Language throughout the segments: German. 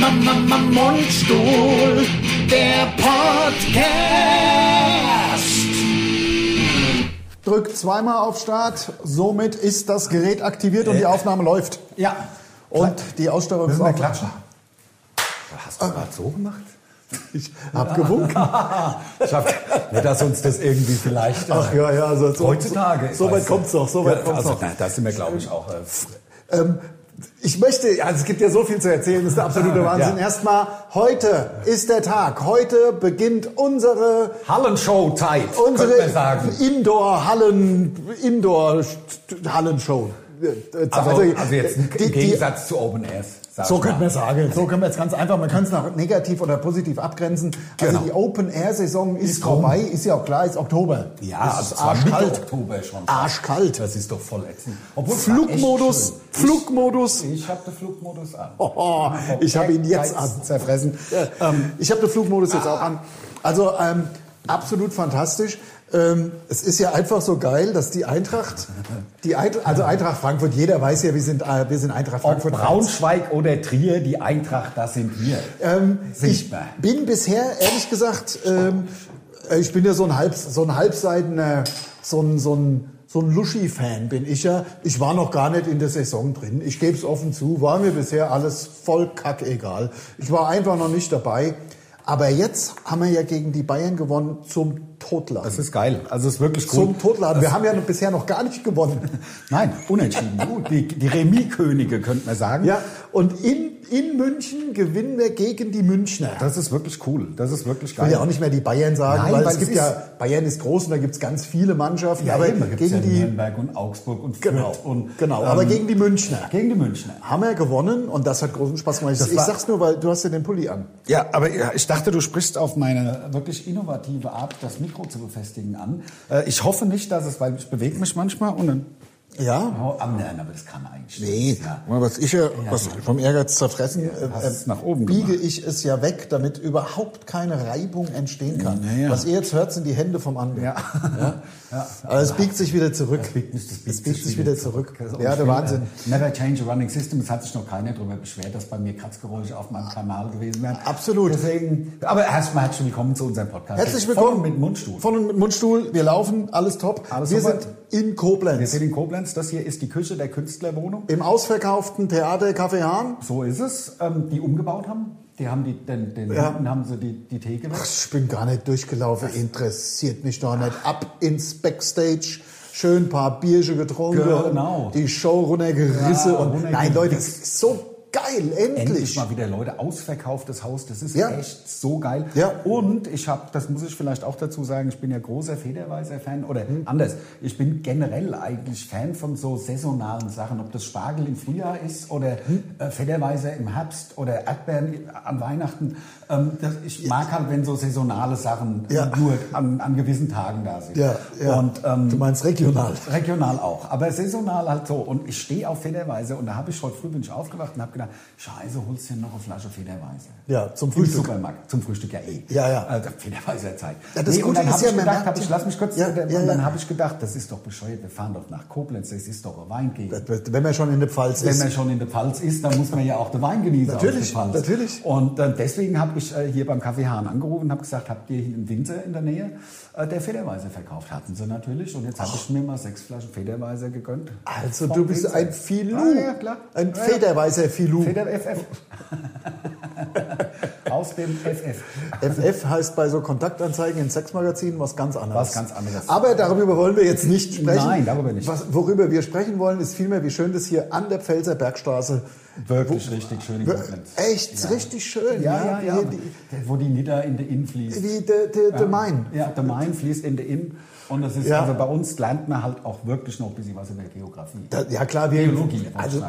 Mama, Mama, Mundstuhl, der Podcast. Drückt zweimal auf Start, somit ist das Gerät aktiviert und die Aufnahme läuft. Ja. Und die Ausstellung ist auch. klatschen. Hast du gerade so gemacht? Ich hab gewunken. Ich hab, nicht, dass uns das irgendwie vielleicht. äh, Ach ja, ja, also so, heutzutage. So, so weit kommt's doch, so weit Ja, kommt's also, doch. na, Da sind wir, glaube ich, auch. Äh, Ähm, ich möchte, also es gibt ja so viel zu erzählen, das ist der absolute Wahnsinn. Ja. Erstmal, heute ist der Tag. Heute beginnt unsere, Hallenshow-Zeit, unsere. Indoor-Hallen, Indoor-Hallen-Show. Also, also jetzt im die- die- Gegensatz zu Open Airs. So könnte man sagen. So können wir es ganz einfach. Man kann es nach negativ oder positiv abgrenzen. Also Genau. die Open-Air-Saison ist, Ist rum. vorbei. Ist ja auch klar, ist Oktober. Ja, es also ist Mitte arschkalt. Oktober schon. Arschkalt. Das ist doch voll ätzend. Obwohl, Flugmodus. Flugmodus. Ich, ich habe den Flugmodus an. Oh, ich habe ihn jetzt an. Zerfressen. Ähm, ich habe den Flugmodus jetzt auch an. Also ähm, absolut fantastisch. Ähm, es ist ja einfach so geil, dass die Eintracht, die Eintracht, also Eintracht Frankfurt, jeder weiß ja, wir sind, äh, wir sind Eintracht Ob Frankfurt. Braunschweig oder Trier, die Eintracht, das sind wir. Ähm, ich Sichtbar. bin bisher, ehrlich gesagt, ähm, äh, ich bin ja so ein, halb, so ein halbseitener, so ein, so ein, so ein Luschi-Fan bin ich ja. Ich war noch gar nicht in der Saison drin. Ich gebe es offen zu, war mir bisher alles voll kackegal. Ich war einfach noch nicht dabei. Aber jetzt haben wir ja gegen die Bayern gewonnen zum Totladen. Das ist geil. Also es ist wirklich cool. zum Totladen. Wir haben ja bisher noch gar nicht gewonnen. Nein, unentschieden. Gut, die, die Remis-Könige, könnte man sagen. Ja, und in, in München gewinnen wir gegen die Münchner. Das ist wirklich cool. Das ist wirklich Ich geil. will ja auch nicht mehr die Bayern sagen, Nein, weil, weil es gibt ja, Bayern ist groß und da gibt es ganz viele Mannschaften, ja, aber eben, da gegen ja die, Nürnberg und Augsburg und Fürth genau, und genau, aber ähm, gegen die Münchner gegen die Münchner. haben wir gewonnen und das hat großen Spaß gemacht. Ich, Das ich war- sag's nur, weil du hast ja den Pulli an. Ja, aber ich dachte, du sprichst auf meine wirklich innovative Art, das Mikro zu befestigen an. Äh, ich hoffe nicht, dass es, weil ich bewege mich manchmal und dann. Ja? Oh, ah, nein, aber das kann eigentlich Nee, nicht. Ja. was ich ja, was vom Ehrgeiz zerfressen, hast äh, nach oben biege gemacht. ich es ja weg, damit überhaupt keine Reibung entstehen kann. Ja, ja. Was ihr jetzt hört, sind die Hände vom anderen. Ja. Ja? Aber es biegt sich wieder zurück. Das biegt, das biegt, Es biegt sich wieder zurück. Ja, Und der ich Wahnsinn. äh, Never change a running system. Es hat sich noch keiner darüber beschwert, dass bei mir Kratzgeräusche auf meinem Kanal gewesen wären. Absolut. Deswegen, aber erstmal herzlich willkommen zu unserem Podcast. Herzlich willkommen. Von mit Mundstuhl. Von und mit Mundstuhl. Wir laufen, alles top. Alles wir super. sind in Wir Koblenz. sind in Koblenz. Das hier ist die Küche der Künstlerwohnung. Im ausverkauften Theater Café Hahn. So ist es. Ähm, die umgebaut haben. Die haben die, den, den Ja. hinten haben sie die, die Theke weg. Ach, ich bin gar nicht durchgelaufen. Interessiert mich doch nicht. Ab ins Backstage. Schön ein paar Bierchen getrunken. Genau. Die Show runtergerissen. Ja, und runtergerissen. nein, Leute, das so geil. Endlich. Endlich mal wieder Leute, ausverkauftes Haus, das ist Ja. echt so geil. Ja. Und ich habe, das muss ich vielleicht auch dazu sagen, ich bin ja großer Federweiser-Fan oder Hm. anders, ich bin generell eigentlich Fan von so saisonalen Sachen, ob das Spargel im Frühjahr ist oder Hm. äh, Federweiser im Herbst oder Erdbeeren an Weihnachten. Ähm, das, ich mag halt, wenn so saisonale Sachen Ja. nur an, an gewissen Tagen da sind. Ja, ja. Und, ähm, du meinst regional. Regional auch, aber saisonal halt so. Und ich stehe auf Federweise und da habe ich heute früh bin ich aufgewacht und habe gedacht, scheiße, holst du dir noch eine Flasche Federweise? Ja, zum Im Frühstück. Supermarkt, zum Frühstück ja eh. Ja, ja. Also Federweiser Zeit. Ja, das und Gute dann ist habe ja, ich gedacht, hab ich, lass mich kurz, Ja, und ja, dann ja. habe ich gedacht, das ist doch bescheuert, wir fahren doch nach Koblenz, das ist doch ein Weingegend. Wenn man schon in der Pfalz Wenn ist. man schon in der Pfalz ist, dann muss man ja auch den Wein genießen Natürlich, natürlich. Und äh, deswegen habe ich äh, hier beim Kaffee Hahn angerufen und habe gesagt, habt ihr hier einen Winzer in der Nähe, äh, der Federweiser verkauft? Hatten sie natürlich. Und jetzt habe ich mir mal sechs Flaschen Federweiser gegönnt. Also du bist Winzer. ein Filou. Ah, ja, klar. Ein ja. Federweißer Filou. Feder FF. Aus dem FF. FF heißt bei so Kontaktanzeigen in Sexmagazinen was ganz anderes. Was ganz anderes. Aber darüber wollen wir jetzt nicht sprechen. Nein, darüber nicht. Was, worüber wir sprechen wollen, ist vielmehr, wie schön das hier an der Pfälzer Bergstraße. Wirklich richtig schön. Echt richtig schön. Ja, ja, ja. Die- Wo die Nidda in der Inn fließt. Wie der Main. Ja, der Main fließt in der Inn. Und das ist, Ja. also bei uns lernt man halt auch wirklich noch ein bisschen was über Geografie. Da, ja klar, wir Geologie, also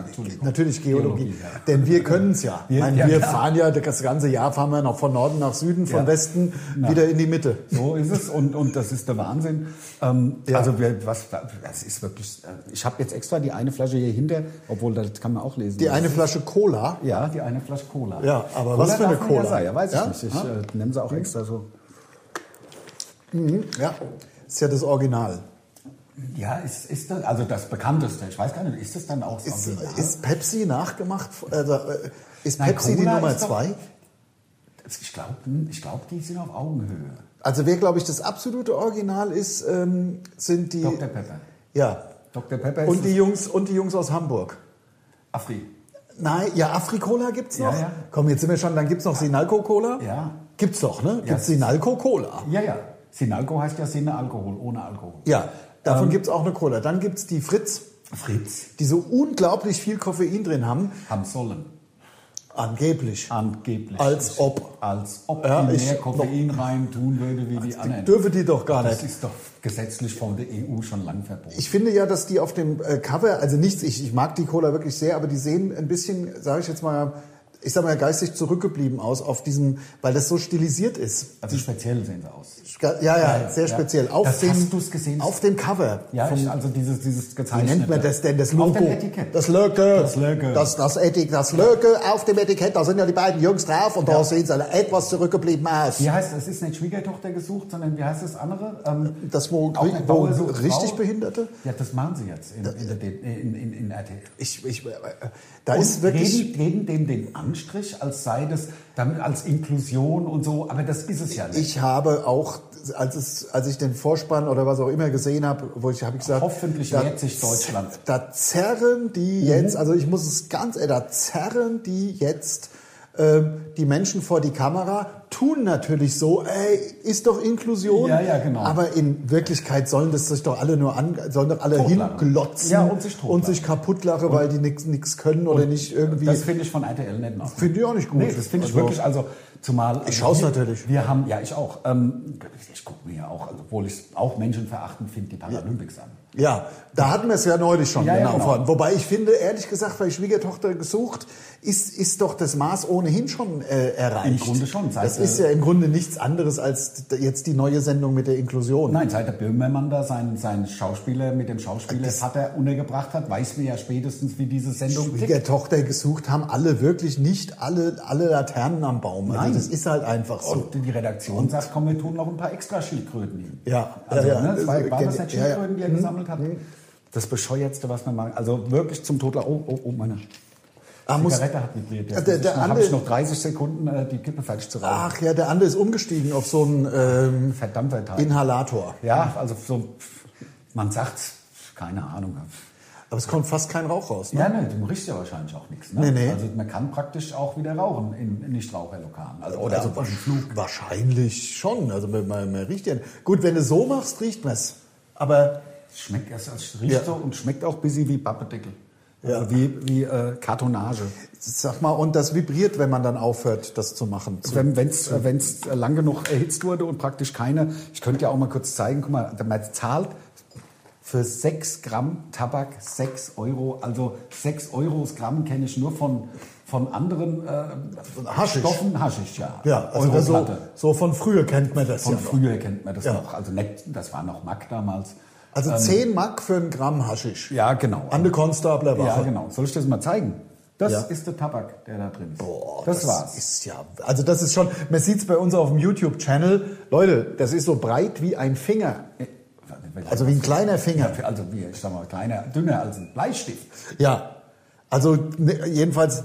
natürlich Geologie, Geologie, ja. denn wir können es ja. Wir- meine, ja, wir klar. fahren ja das ganze Jahr fahren wir noch von Norden nach Süden, von. Westen wieder in die Mitte. So ist es und, und das ist der Wahnsinn. Ähm. Also wir, was, das ist wirklich. äh, Ich habe jetzt extra die eine Flasche hier hinter, obwohl das kann man auch lesen. Die eine Flasche Cola. Ja, die eine Flasche Cola. Ja, aber Cola was für eine Cola? ja, weiß ich nicht. Ich äh, nehme sie auch extra so. Ja, ist ja das Original. Ja, ist, ist das, also das bekannteste. Ich weiß gar nicht, ist das dann auch Ist, Original? ist Pepsi nachgemacht? Also, äh, ist Nein, Pepsi die Cola Nummer ist doch- zwei? Ich glaube, ich glaub, die sind auf Augenhöhe. Also wer, glaube ich, das absolute Original ist, ähm, sind die... Dr. Pepper. Ja. Dr. Pepper Und ist die, Jungs, und die Jungs aus Hamburg. Afri. Nein, ja, Afrikola gibt's noch. Ja, ja. Komm, jetzt sind wir schon, dann gibt's noch Sinalco Cola. Ja. Gibt's doch, ne? Ja. Gibt's Sinalco Cola. Ja, ja. Sinalco heißt ja Sinne Alkohol, ohne Alkohol. Ja, davon Ähm. gibt's auch eine Cola. Dann gibt's die Fritz, Fritz. die so unglaublich viel Koffein drin haben. Haben sollen. Angeblich. Angeblich. Als ob. Als ob Ja, die mehr Koffein rein tun würde wie die anderen. Dürfen die doch gar das nicht. ist doch gesetzlich von der EU schon lang verboten. Ich finde ja, dass die auf dem äh, Cover, also nichts, ich, ich mag die Cola wirklich sehr, aber die sehen ein bisschen, sage ich jetzt mal, ich sag mal geistig zurückgeblieben aus auf diesem, weil das so stilisiert ist. also speziell sehen sie aus. Ja, ja, Ja, sehr ja. speziell. Auf Das dem, hast du's gesehen? Auf dem Cover. Ja, vom, also dieses, dieses wie gezeichnete. nennt man das denn? Das Auf Logo. dem Etikett. Das Logo. Das Logo. Das, das, Etik, das Logo auf dem Etikett. Da sind ja die beiden Jungs drauf und da sehen sie alle etwas zurückgeblieben aus. Wie heißt es? ist nicht Schwiegertochter gesucht, sondern wie heißt das andere? Ähm, Das, wo, wo richtig Frau. Behinderte? Ja, das machen sie jetzt in, in, in, in, in RTL. Ich, ich, äh, da Und ist wirklich. geben, geben dem den Anstrich, als sei das damit als Inklusion und so, aber das ist es ja nicht. Ich habe auch, als, es, als ich den Vorspann oder was auch immer gesehen habe, wo ich habe ich gesagt, Hoffentlich wehrt sich Deutschland. Mhm. Da zerren die jetzt, also ich muss es ganz, äh, da zerren die jetzt die Menschen vor die Kamera, tun natürlich so, ey, ist doch Inklusion. Ja, ja, genau. Aber in Wirklichkeit sollen das sich doch alle nur an, sollen doch alle Totlachen. hinglotzen Ja, und sich und sich kaputtlachen, weil die nichts können oder nicht irgendwie. Das finde ich von RTL nicht Ordnung. Finde ich auch nicht gut. Nee, das finde ich Also- wirklich, also zumal... Also Ich schau's wir- natürlich. Wir haben, ja ich auch, ähm, ich gucke mir ja auch, also, obwohl ich auch menschenverachtend finde, die Paralympics an. Ja, da hatten wir es ja neulich schon, Ja, ja, genau. genau. Wobei ich finde, ehrlich gesagt, bei Schwiegertochter gesucht, ist, ist doch das Maß ohnehin schon äh, erreicht. Im Grunde schon, seit Das ist ja im Grunde nichts anderes als jetzt die neue Sendung mit der Inklusion. Nein, seit der Böhmermann da seinen, seinen Schauspieler mit dem Schauspielervater untergebracht hat, weiß man ja spätestens, wie diese Sendung tickt. Schwiegertochter gesucht haben alle wirklich nicht alle, alle Laternen am Baum. Also Nein. das ist halt einfach so. Und die Redaktion sagt, komm, wir tun noch ein paar extra Schildkröten hin. Ja, also, ja, ja. Ne, zwei, war das nicht Ja, ja. Schildkröten, die er gesammelt hat? Das bescheuertste, was man machen. Also wirklich zum Tod. Oh, oh, oh, meine Ah, muss- Zigarette hat vibriert. Jetzt der- der habe ich noch 30 Sekunden, äh, die Kippe fertig zu rauchen. Ach ja, der andere ist umgestiegen auf so einen ähm, Verdammter Teil. Inhalator. Ja, also so, man sagt, keine Ahnung. Aber es kommt fast kein Rauch raus. Ne? Ja, ne, du riechst ja wahrscheinlich auch nichts. Ne? Nee, nee. Also man kann praktisch auch wieder rauchen in, in Nichtraucherlokalen. Also, oder also dem Flug. wahrscheinlich schon. Also man, man, man riecht ja. Gut, wenn du so machst, riecht man es. Aber schmeckt, es, es riecht Ja. so und schmeckt auch ein bisschen wie Pappedeckel. Ja. Also wie, wie äh, Kartonage. sag mal, und das vibriert, wenn man dann aufhört, das zu machen. Zu, Wenn es wenn's lang genug erhitzt wurde und praktisch keine, ich könnte ja auch mal kurz zeigen, guck mal, man zahlt für 6 Gramm Tabak 6 Euro. Also 6 Euro Gramm kenne ich nur von, von anderen äh, Haschisch. Stoffen. Haschisch, ja. ja, also so, so von früher kennt man das Von ja noch. früher kennt man das Ja. noch. Also nicht, das war noch Mack damals. Also 10 Mark für ein Gramm Haschisch. Ja, genau. An der Konstabler Wache. Ja, genau. Soll ich das mal zeigen? Das Ja. ist der Tabak, der da drin ist. Boah, das, war's. Ist ja, also das ist schon, man sieht es bei uns auf dem YouTube-Channel. Leute, das ist so breit wie ein Finger. Also wie ein kleiner Finger. Ja, also wie, ich sag mal, kleiner, dünner als ein Bleistift. Ja, also ne, jedenfalls,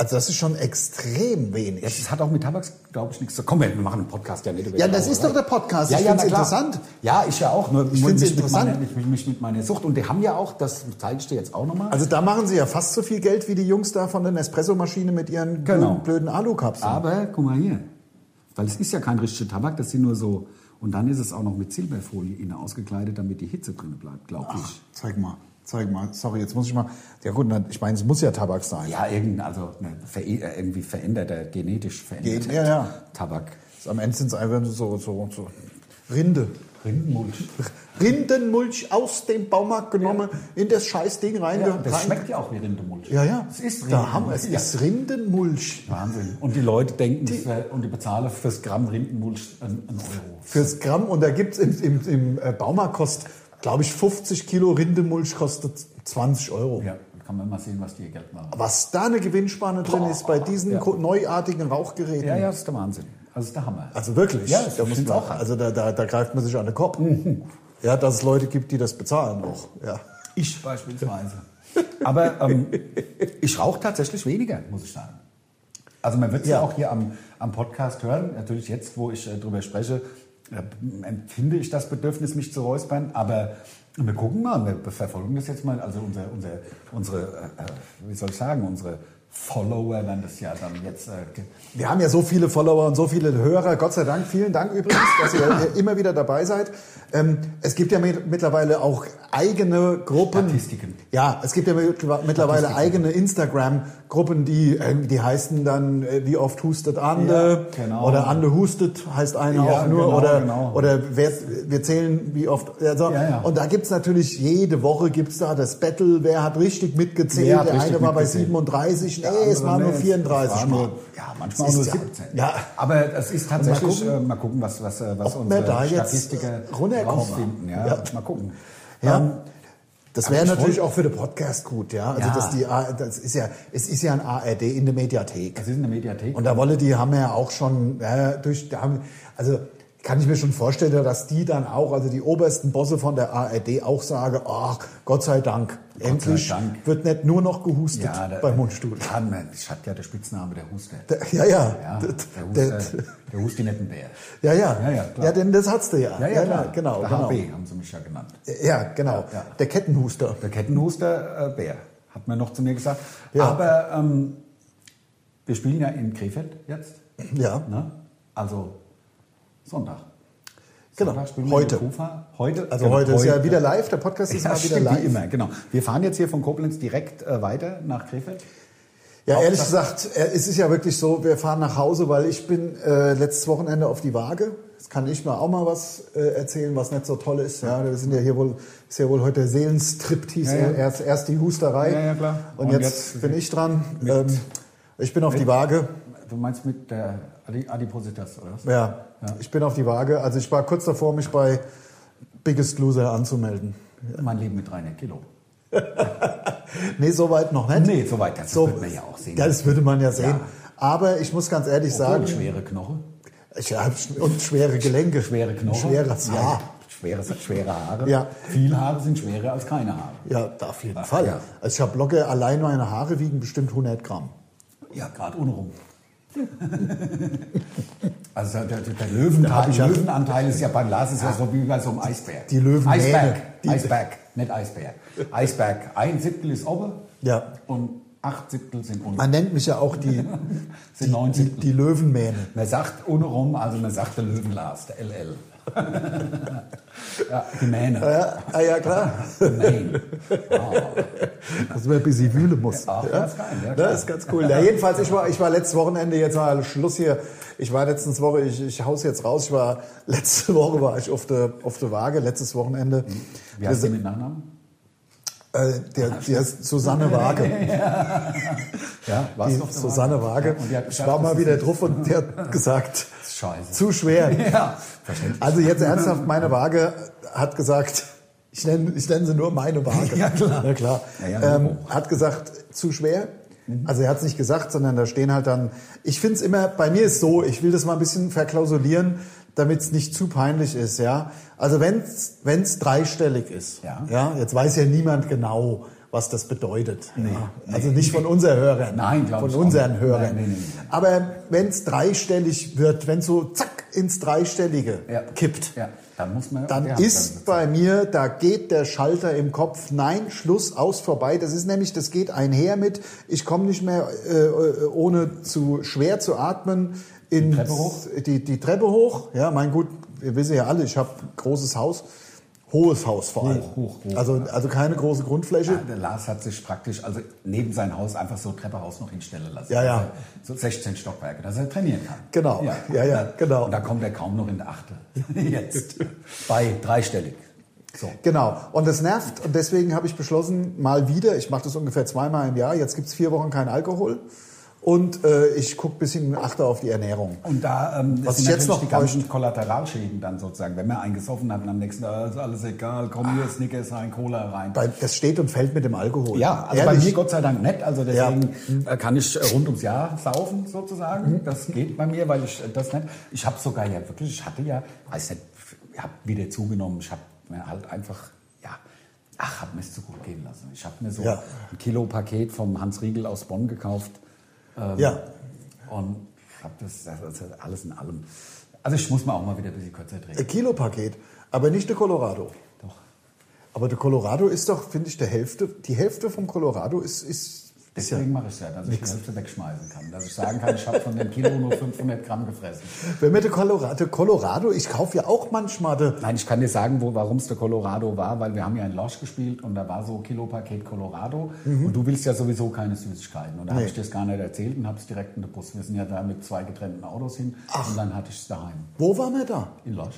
also das ist schon extrem wenig. Das hat auch mit Tabak, glaube ich, nichts zu tun. Komm, wir machen einen Podcast ja nicht Ja, das ist doch der Podcast. Ja, Ich ja, na klar. interessant. Ja, ich ja auch. Nur Ich mich mit interessant. Meiner, mich, mich mit meiner Sucht. Und die haben ja auch, das zeige ich dir jetzt auch nochmal. Also da machen sie ja fast so viel Geld wie die Jungs da von der Nespresso-Maschine mit ihren Genau. blöden, blöden Alukapseln. Aber guck mal hier. Weil es ist ja kein richtiger Tabak, das sind nur so. Und dann ist es auch noch mit Silberfolie innen ausgekleidet, damit die Hitze drin bleibt, glaube ich. Zeig mal, zeig mal. Sorry, jetzt muss ich mal. Ja gut, ich meine, es muss ja Tabak sein. Ja, irgendein, also ne, ver irgendwie veränderter, genetisch veränderter Gen- ja, ja. Tabak. Am Ende sind es einfach so, so, so Rinde. Rindenmulch. Rindenmulch aus dem Baumarkt genommen, in das Scheißding Ja, reingehauen. das schmeckt ja auch wie Rindenmulch. Ja, ja. Es ist da haben wir es. Rindenmulch. ist Rindenmulch. Wahnsinn. Und die Leute denken, das wär, und die bezahlen fürs Gramm Rindenmulch einen, Euro. Fürs Gramm. Und da gibt es im, im, im äh, Baumarkt kostet, glaube ich, 50 Kilo Rindenmulch kostet 20 Euro. Ja, kann man mal sehen, was die ihr Geld machen. Was da eine Gewinnspanne drin ist bei diesen Ja. neuartigen Rauchgeräten. Ja, ja, das ist der Wahnsinn. Also ist der Hammer. Also wirklich. Ja, das da muss man, auch. Also da, da, da greift man sich an den Kopf. Ja, dass es Leute gibt, die das bezahlen auch. Ja. Ich beispielsweise. Aber ähm, ich rauche tatsächlich weniger, muss ich sagen. Also man wird es ja. Ja. auch hier am, am Podcast hören. Natürlich jetzt, wo ich äh, drüber spreche, empfinde ich das Bedürfnis, mich zu räuspern. Aber wir gucken mal, wir verfolgen das jetzt mal. Also unser, unser, unsere, äh, wie soll ich sagen, unsere Follower werden das ja dann jetzt... Äh, Wir haben ja so viele Follower und so viele Hörer. Gott sei Dank. Vielen Dank übrigens, dass ihr äh, immer wieder dabei seid. Ähm, es gibt ja mit- mittlerweile auch eigene Gruppen. Statistiken. Ja, es gibt ja mit- mittlerweile eigene Instagram-Gruppen, die, ähm, die heißen dann, äh, wie oft hustet Ande? Ja, genau. Oder Ande hustet heißt einer Ja, auch nur. genau, oder, genau. oder wer, wir zählen, wie oft. Also, Ja. Und da gibt's natürlich, jede Woche gibt's da das Battle, wer hat richtig mitgezählt. Hat Der richtig eine war bei mitgezählt? 37, Der nee, es andere, war nur nee, 34 es war Mal. nur- Ja, manchmal auch nur ist ja- 17. ja. Aber es ist tatsächlich, Mal gucken, äh, mal gucken was, was, äh, was unsere Statistiker runterkommen. rausfinden. Ja, Ja. Mal gucken. Ja. Das wäre ich natürlich auch für den Podcast gut, ja. Also Ja. dass die, das ist ja, es ist ja ein ARD in der Mediathek. das ist eine Mediathek. Und da wolle die haben ja auch schon, ja, durch, da haben, also kann ich mir schon vorstellen, dass die dann auch, also die obersten Bosse von der ARD auch sagen, ach, Gott sei Dank, endlich Dank. wird nicht nur noch gehustet ja, der, beim Mundstuhl. Ja, man, ich hatte ja der Spitzname der Huster. Der- Ja, ja. ja, Der- der, der- Huster, der Husti nicht ein Bär. Ja, ja. Ja, ja, klar. ja, denn das hat's du ja. Ja, ja, klar. genau, der genau. HB haben sie mich ja genannt. Ja, genau. Ja. Der Kettenhuster. Der Kettenhuster äh, Bär, hat man noch zu mir gesagt. Aber ähm, wir spielen ja in Krefeld jetzt. Ja. Ne? Also Sonntag. Genau. Sonntag spielen wir Heute. Heute. Also genau, heute ist ja wieder live, der Podcast ist Ja, mal wieder stimmt, live. wie immer, genau. Wir fahren jetzt hier von Koblenz direkt äh, weiter nach Krefeld. Ja, Auch ehrlich gesagt, äh, es ist ja wirklich so, wir fahren nach Hause, weil ich bin äh, letztes Wochenende auf die Waage. Jetzt kann ich mal auch mal was äh, erzählen, was nicht so toll ist. Ja, wir sind ja hier wohl, ist ja wohl heute Seelenstriptease. Ja, ja. Erst, erst die Husterei. Ja, ja, klar. Und, Und jetzt, jetzt bin ich dran. Ähm, ich bin auf die Waage. Du meinst mit der Adi- Adipositas, oder was? Ja, ich bin auf die Waage. Also ich war kurz davor, mich bei Biggest Loser anzumelden. Mein Leben mit 300 Kilo. Nee, soweit noch nicht. Nee, soweit, das So- wird man ja auch sehen. Ja, das würde man ja sehen. Ja. Aber ich muss ganz ehrlich Obwohl, sagen, schwere Knochen. ich habe und schwere Gelenke, Schwere Knochen. schweres Ja, Haar. schwere, schwere Haare. Ja. Viele Haare sind schwerer als keine Haare. Ja, auf jeden Ach, Fall. ja. Also ich habe locker, allein meine Haare wiegen bestimmt 100 Gramm. Ja, gerade unrum. also der, der, der Löwenanteil, ja- Löwenanteil ist ja beim Lars ist ja so wie bei so einem Eisbär. Die Löwenmähne. Eisberg. Die- Eisberg, nicht Eisbär. Eisberg. Ein Siebtel ist oben Ja. und acht Siebtel sind unten. Man nennt mich ja auch die, die, Siebtel. die Löwenmähne. Man sagt unrum, also man sagt der Löwenlars, der LL. Ja, die Mähne. Ja, ah, ja klar. Die Mähne. Ah. Dass man ein bisschen wühlen muss. Ach, ganz geil, ja, klar. das ist ganz cool. Ja, jedenfalls, ich war, ich war letztes Wochenende, jetzt mal Schluss hier. Ich war letztens Woche, ich, ich hau's jetzt raus, ich war, letzte Woche war ich auf der, auf der Waage, letztes Wochenende. Wie heißt die mit Nachnamen? Äh, der, der Susanne Waage. Ja, was Die auf der Susanne Waage. Die hat Ich war mal wieder drauf und die hat gesagt, scheiße. zu schwer. Ja. Also jetzt ernsthaft, meine Waage hat gesagt, ich nenne, ich nenne sie nur meine Waage. Ja, klar. Ja, klar. Ja, ja, ähm, hat gesagt, zu schwer. Also er hat es nicht gesagt, sondern da stehen halt dann, ich finde es immer, bei mir ist so, ich will das mal ein bisschen verklausulieren, damit es nicht zu peinlich ist. Ja? Also wenn es dreistellig ist, Ja. Ja, jetzt weiß ja niemand genau, was das bedeutet. ja. Also nicht von unseren Hörern, Nein, von unseren nicht. Hörern. Nein, nee, nee, nee. Aber wenn es dreistellig wird, wenn so zack ins Dreistellige Ja. kippt, Ja, dann muss man. dann ist bei mir, da geht der Schalter im Kopf, nein, Schluss, aus, vorbei. Das ist nämlich, das geht einher mit, ich komme nicht mehr äh, ohne zu schwer zu atmen in Die Treppe hoch? Die, die Treppe hoch. Ja, mein gut, wir wissen ja alle, ich habe großes Haus, hohes Haus vor allem. Hoch, hoch, hoch. Also, also keine große Grundfläche. Ja, der Lars hat sich praktisch, also neben sein Haus einfach so Treppehaus noch hinstellen lassen. Ja, ja. Also so 16 Stockwerke, dass er trainieren kann. Genau. Ja, ja, genau. Und da kommt er kaum noch in der Achte. Jetzt. Bei dreistellig. So. Genau. Und das nervt. Und deswegen habe ich beschlossen, mal wieder, ich mache das ungefähr zweimal im Jahr, jetzt gibt's vier Wochen kein Alkohol. Und äh, ich gucke bisschen achter auf die Ernährung. Und da ähm, Was sind ich jetzt noch die ganzen Kollateralschäden dann sozusagen. Wenn man eingesoffen hat und am nächsten Tag ist alles egal, komm hier, Snickers rein, Cola rein. Bei, das steht und fällt mit dem Alkohol. Ja, also bei Ehrlich. mir Gott sei Dank nicht. Also deswegen äh, kann ich äh, rund ums Jahr saufen sozusagen. Das geht bei mir, weil ich äh, das nicht. Ich habe sogar ja wirklich, ich hatte ja, weiß nicht, ich habe wieder zugenommen. Ich habe mir halt einfach, ja, ach, hab mir es zu gut gehen lassen. Ich habe mir so Ja. ein Kilo Paket vom Hans Riegel aus Bonn gekauft. Ähm, Ja. Und habe das, das ist alles in allem. Also ich muss mal auch mal wieder ein bisschen kürzer trinken. Ein Kilopaket, aber nicht der Colorado. Doch. Aber der Colorado ist doch, finde ich, der Hälfte, die Hälfte vom Colorado ist, ist, Deswegen mache ich es ja, dass ich die Hälfte wegschmeißen kann. Dass ich sagen kann, ich habe von dem Kilo nur 500 Gramm gefressen. wenn mir der Colorado, Colorado, ich kaufe ja auch manchmal, der, Nein, ich kann dir sagen, warum es der Colorado war, weil wir haben ja in Losch gespielt und da war so Kilopaket Colorado und du willst ja sowieso keine Süßigkeiten. Und da habe Mhm. Nee. ich dir das gar nicht erzählt und habe es direkt in den Bus. Wir sind ja da mit zwei getrennten Autos hin und dann hatte ich es daheim wo waren wir da? in Losch.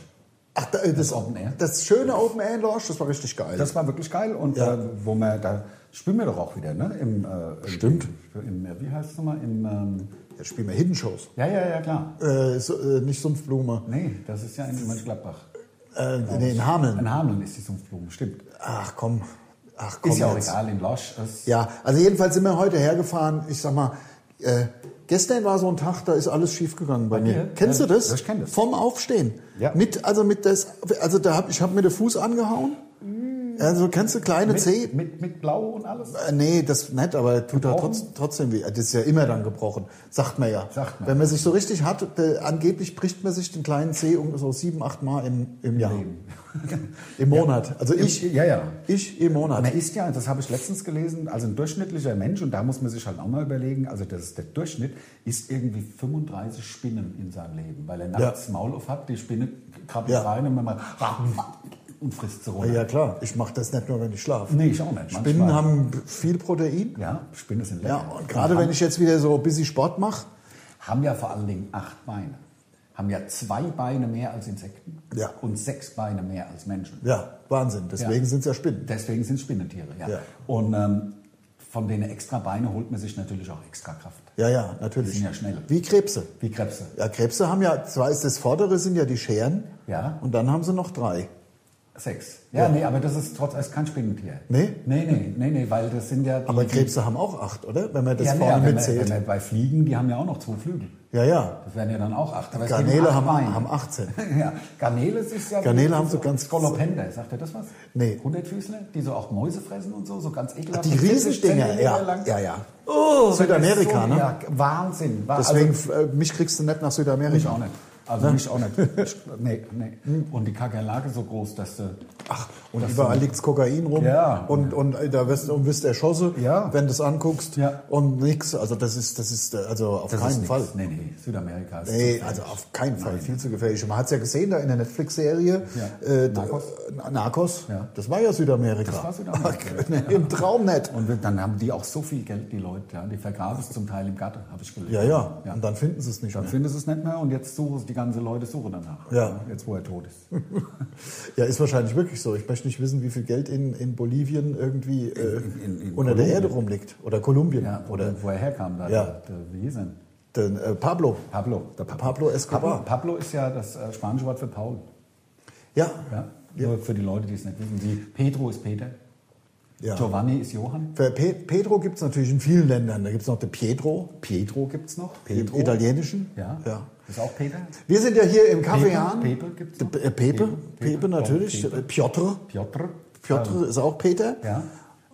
Ach, da, äh, das, Das Open Air. Das schöne Open Air in Lorsch, das war richtig geil. Das war wirklich geil und Ja. äh, wo wir, da spielen wir doch auch wieder, ne? Im, äh, Stimmt. Im, im, wie heißt es nochmal? Im, ähm, Jetzt spielen wir Hidden Shows. ja, ja, ja, klar. Äh, so, äh, nicht Sumpfblume. Nee, das ist ja in Mönchengladbach. Äh, nee, in Hameln. In Hameln ist die Sumpfblume, stimmt. Ach komm. Ach komm. Ist ja auch jetzt. egal, in Losch. Ja, also jedenfalls sind wir heute hergefahren. Ich sag mal, äh, gestern war so ein Tag, da ist alles schief gegangen bei, Bei mir. Kennst Ja, du das? ich kenn das. Vom Aufstehen. Ja. Mit, also mit das, also da hab, ich habe mir den Fuß angehauen. Also kennst du kleine? Mit, mit, mit Blau und alles? Äh, Nee, das nicht, aber tut da trotz, trotzdem weh. Das ist ja immer dann gebrochen, sagt man ja. Sagt man. Wenn man sich so richtig hat, äh, angeblich bricht man sich den kleinen Zeh um so sieben, acht Mal im, im Jahr. Leben. Im Monat. Also ich, ja, ja. ich im Monat. Man ist ja, das habe ich letztens gelesen, also ein durchschnittlicher Mensch, und da muss man sich halt auch mal überlegen, also das ist der Durchschnitt, ist irgendwie 35 Spinnen in seinem Leben, weil er nachts Maul auf hat, die Spinne krabbelt Ja. rein und man mal und frisst sie runter. Ja klar, ich mache das nicht nur, wenn ich schlafe. Nee, ich auch nicht. Spinnen Manchmal- haben viel Protein. Ja, Spinnen sind lecker. Ja, und gerade wenn ich jetzt wieder so ein bisschen Sport mache, Haben ja vor allen Dingen acht Beine. Haben ja zwei Beine mehr als Insekten Ja. und sechs Beine mehr als Menschen. ja, Wahnsinn. Deswegen Ja. sind es ja Spinnen. Deswegen sind es Spinnentiere, ja. Ja. Und ähm, von denen extra Beine holt man sich natürlich auch extra Kraft. Ja, ja, natürlich. Die sind ja schnell. Wie Krebse. Wie Krebse. Ja, Krebse haben ja, zwar ist das vordere sind ja die Scheren. Ja. Und dann haben sie noch drei. Sechs. Ja, nee, aber das ist trotz, ist kein Spinnentier. Nee? Nee, nee, nee, nee, weil das sind ja. Die, Aber Krebse haben auch acht, oder? Wenn man das ja, nee, vorne aber wenn, man, mitzählt. wenn man bei Fliegen, die haben ja auch noch zwei Flügel. ja, ja. Das wären ja dann auch acht. Aber Garnele acht haben, Beine. haben 18. ja, Garnele ist ja. Garnele haben so ganz- Skolopender, sagt ihr das was? Nee. Hundertfüßler, die so auch Mäuse fressen und so, so ganz ekelhaft. Die 40 Riesendinger, ja. lang. Ja, ja. Oh, Südamerika, so, ne? Ja, Wahnsinn. Wa- Deswegen, also, äh, mich kriegst du nicht nach Südamerika. mich auch nicht. Also mich auch nicht. Ich, nee, nee. Und die Kakerlake so groß, dass du. Ach, und Das überall liegt Kokain rum. Ja. Und, und äh, da wirst du wirst erschossen, Ja. wenn du es anguckst. Ja. Und nix. Also das ist, das ist, äh, also auf Das keinen Fall. Nee, nee, Südamerika ist. Nee, also auf keinen Fall. Nein. Viel zu gefährlich. Man hat es ja gesehen da in der Netflix-Serie. Ja. Äh, Narcos? äh, Narcos. Ja. Das war ja Südamerika. Das war Südamerika. nee, Im Traum nicht. Und dann haben die auch so viel Geld, die Leute. Ja. Die vergraben es zum Teil im Garten, habe ich gelesen. Ja, ja, ja. Und dann finden sie es nicht Dann mehr. finden sie es nicht mehr und jetzt suchen die ganzen Leute suchen danach. Ja. Jetzt, wo er tot ist. Ja, ist wahrscheinlich wirklich so. Ich möchte nicht wissen, wie viel Geld in, in Bolivien irgendwie äh, in- in unter der Kolumbien. Erde rumliegt. Oder Kolumbien. Ja, Oder wo er herkam. Da, Ja. der, der, wie hieß er? denn? den, äh, Pablo. Pablo. Der Pablo Escobar. Pablo, Pablo ist ja das äh, spanische Wort für Paul. Ja. Ja? Nur für die Leute, die es nicht wissen. Die Pedro ist Peter. Ja. Giovanni ist Johann. Für Pe Pedro gibt es natürlich in vielen Ländern. Da gibt es noch den Pietro, Pietro gibt es noch. im Pedro. Italienischen. Ja. ja. Ist auch Peter. Wir sind ja hier im Café Pepe, gibt's noch. Äh, Pepe, Pepe, Pepe, natürlich. Pepe. Äh, Piotr. Piotr. Piotr ist auch Peter. Ja.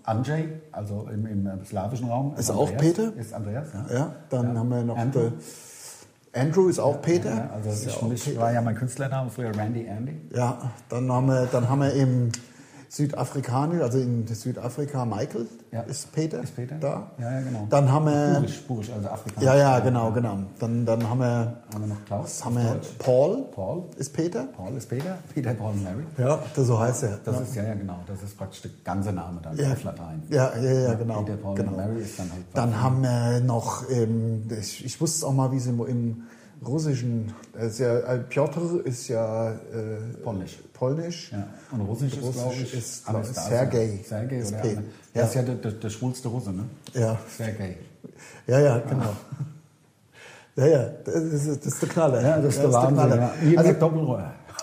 Andrzej, also im, im äh, slawischen Raum. Ist auch Andreas. Peter? Ist Andreas, ja. Ja, dann Ja. haben wir noch Andrew. Andrew ist auch Peter. Ja, also ist ich, auch Peter. war ja mein Künstlername früher Randy Andy. Ja, dann haben wir, dann haben wir im Südafrikanisch, also in Südafrika Michael Ja. ist Peter, Ist Peter? da. Ja, ja, genau. Dann haben wir, Burisch, Burisch, also Afrikaner. ja, ja, genau, genau. Dann, dann haben wir, Haben wir noch Klaus? haben wir? Deutsch? Paul, Paul. ist Peter. Paul ist Peter. Peter, Paul und Mary. Ja, das so heißt er. Das ja. ist ja, ja, genau. Das ist praktisch der ganze Name dann Ja. auf Latein. Ja, ja, ja, genau. Peter, Paul genau. und Mary ist dann halt. Dann haben wir noch, ähm, ich, ich wusste auch mal, wie sie im Russischen, das ist ja, äh, Piotr ist ja äh, Polnisch. Polnisch. Ja. Und Russisch, ist, Russisch glaube ich, ist, glaub Anastasia. Sergei. Sergei Ist oder Ja. Ja, ist ja der, der, der schwulste Russe, ne? Ja. Sergei. Ja, ja, genau. Ja, ja, das ist, das ist der Knaller. Ja, das ist der Wahnsinn. Knaller. Ja. Also, mit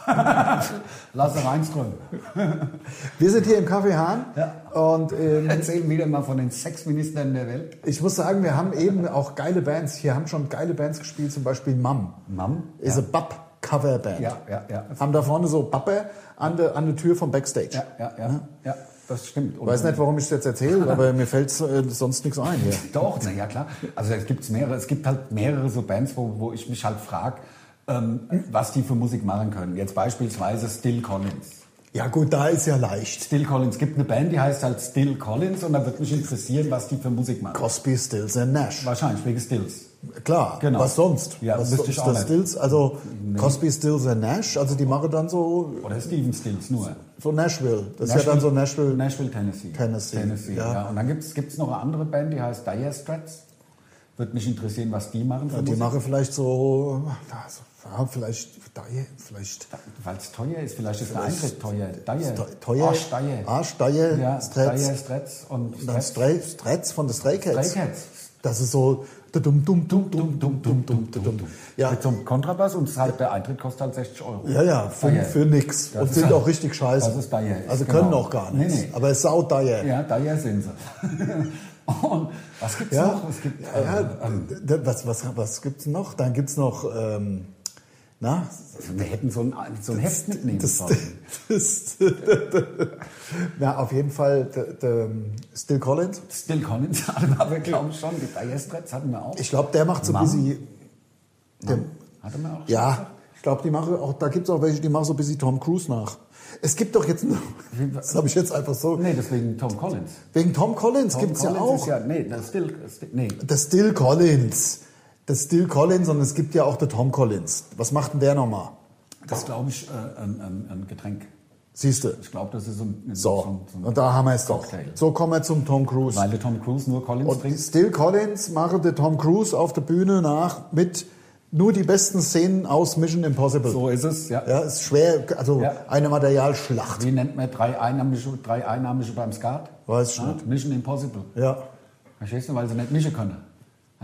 Doppelrohr. Lasse reinströmen. wir sind hier im Café Hahn Ja. und ähm, Erzählen wieder mal von den Sexministern der Welt. ich muss sagen, wir haben eben auch geile Bands. Hier haben schon geile Bands gespielt, zum Beispiel Mam. Mam? Ist Ja. ein Bab Coverband. Ja, ja, ja. Haben da vorne so Pappe an der, an der Tür vom Backstage. Ja, ja, ja. Ja, das stimmt. Ich weiß nicht, warum ich es jetzt erzähle, aber mir fällt äh, sonst nichts ein hier. Doch, na ja klar. Also es gibt mehrere, es gibt halt mehrere so Bands, wo, wo ich mich halt frage, ähm, was die für Musik machen können. Jetzt beispielsweise Still Collins. Ja gut, da ist ja leicht. Still Collins. Es gibt eine Band, die heißt halt Still Collins und da würde mich interessieren, was die für Musik machen. Crosby, Stills and Nash. Wahrscheinlich wegen Stills. Klar, Genau. was sonst? Ja, was wüsste ich auch. Stills? Also Crosby, Stills and Nash, also die machen dann so, Oder Steven Stills nur. so Nashville. Das ist ja dann so Nashville. Nashville, Tennessee. Tennessee, Tennessee ja. ja. Und dann gibt es noch eine andere Band, die heißt Dire Straits. Würde mich interessieren, was die machen für Ja, die machen vielleicht so, also, ja, vielleicht teuer, vielleicht. Weil es teuer ist, vielleicht ist der Eintritt teuer. Teuer. teuer. Arsch teuer. Arsch Stretz. Und Dann Stretz von den Stray Cats. Stray Cats. Das ist so. Dum, dum, dum, dum, dum, dum, dum, dum, Ja. Mit so einem Kontrabass und halt, der Eintritt kostet halt 60 Euro. Ja, ja, für, für nix. Das und sind halt, auch richtig scheiße. Das ist Dyer. Also genau. können auch gar nichts. Nee, nee. Aber es ist auch Dyer. Ja, Dyer sind sie. Und was gibt's ja, noch? Was, gibt, ja, ähm, ähm was, was, was gibt's noch? Dann gibt's noch ähm, na, wir hätten so ein, so ein Heft mitnehmen das, sollen. das, na, auf jeden Fall, der, der Still Collins. Still Collins hatten wir, glaube ich, schon. Die Dire Straits hatten wir auch. Ich glaube, der macht so ein bisschen, der, Hatten wir auch ja, ich glaube, die machen auch, da gibt's auch welche, die machen so ein bisschen Tom Cruise nach. Es gibt doch jetzt noch, das habe ich jetzt einfach so, Nee, deswegen Tom Collins. wegen Tom Collins gibt's Collins ja auch. Ist ja, nee, das Still, nee. Das Still Collins. Das Still Collins und es gibt ja auch der Tom Collins. Was macht denn der nochmal? Das glaube ich, äh, ein, ein, Getränk. Siehst du? Ich glaube, das ist so ein, So, so ein, so ein und da haben wir es doch. So kommen wir zum Tom Cruise. Weil der Tom Cruise nur Collins Und trinkt. Still Collins mache der Tom Cruise auf der Bühne nach mit nur die besten Szenen aus Mission Impossible. So ist es, ja. Ja, ist schwer, also Ja. eine Materialschlacht. Wie nennt man drei Einnahmische, drei Einnahmische beim Skat? Weiß ich Ja. Mission Impossible. Ja. Verstehst du, weil sie nicht mischen können.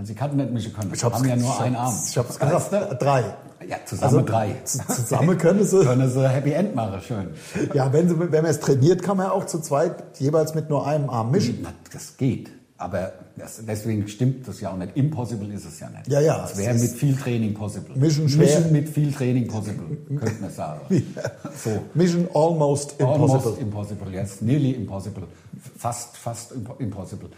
Weil sie kann nicht mischen können. Ich haben ja nur einen Arm. Ich hab's Weißt gesagt. Drei. Ja, zusammen drei. z- Zusammen können sie. Können sie Happy End machen, schön. Ja, wenn, sie, wenn man es trainiert, kann man auch zu zweit jeweils mit nur einem Arm mischen. Das geht. Aber das, deswegen stimmt das ja auch nicht. Impossible ist es ja nicht. Ja, ja, Das es wäre mit viel Training possible. Mission schwer. Mission mit viel Training possible, könnte man sagen. So. Mission almost impossible. Almost impossible, yes. Nearly impossible. Fast, fast impo- impossible.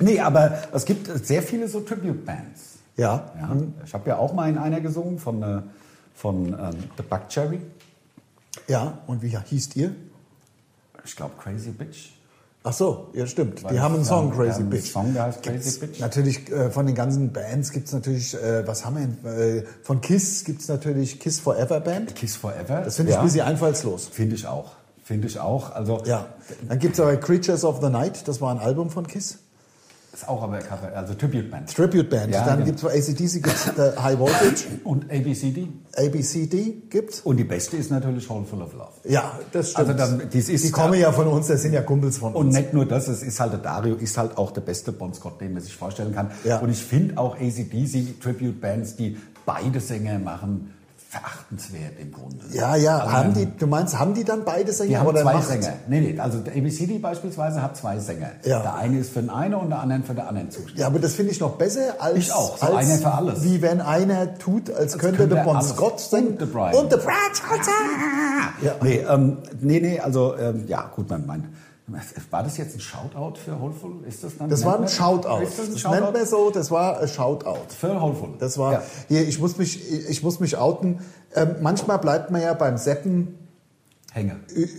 Nee, aber es gibt sehr viele so Tribute-Bands. Ja. Ja, Ich habe ja auch mal in einer gesungen von, äh, von ähm, The Buckcherry. Ja, und wie hießt ihr? Ich glaube Crazy Bitch. Ach so, ja stimmt. Weil die haben einen Song, Crazy einen Bitch. Song, der heißt Gibt's Crazy Bitch. Natürlich, äh, von den ganzen Bands gibt es natürlich, äh, was haben wir denn? Äh, von Kiss gibt es natürlich Kiss Forever Band. Kiss Forever. Das finde ich ja. ein bisschen einfallslos. Finde ich auch. Finde ich auch. Also Ja. Dann gibt es aber Creatures of the Night, das war ein Album von Kiss. Ist auch aber Cover, also Tribute Band. Tribute Band. Ja, Dann genau. gibt es ACDC gibt's High Voltage, Und ABCD. ABCD gibt's. Und die beste ist natürlich Hole Full of Love. Ja, das stimmt. Also dann- das ist- die kommen ja von uns, das sind ja Kumpels von Und uns. nicht nur das, es ist halt der Dario, ist halt auch der beste Bon Scott, den man sich vorstellen kann. Ja. Und ich finde auch ACDC Tribute Bands, die beide Sänger machen, verachtenswert im Grunde. Ja, ja, Also, haben die, du meinst, haben die dann beide Sänger? Die haben oder zwei macht- Sänger. Nee, nee, also der ABCD beispielsweise hat zwei Sänger. Ja. Der eine ist für den einen und der andere für den anderen zuständig. Ja, aber das finde ich noch besser als, Ich auch, so als einer für alles. wie wenn einer tut, als, könnte könnte der Bon. Scott singen Und der Brian. und der Brian Johnson. Ja. Nee, ähm, nee, nee, also ähm, ja, gut, mein, mein, war das jetzt ein Shoutout für Holful? Ist das dann? Das war ein Shoutout. Ist das ein Das Shoutout? nennt man so, das war ein Shoutout. Für Holful. Das war, Ja. hier, ich muss mich, ich muss mich outen. Ähm, manchmal bleibt man ja beim Seppen Hänge.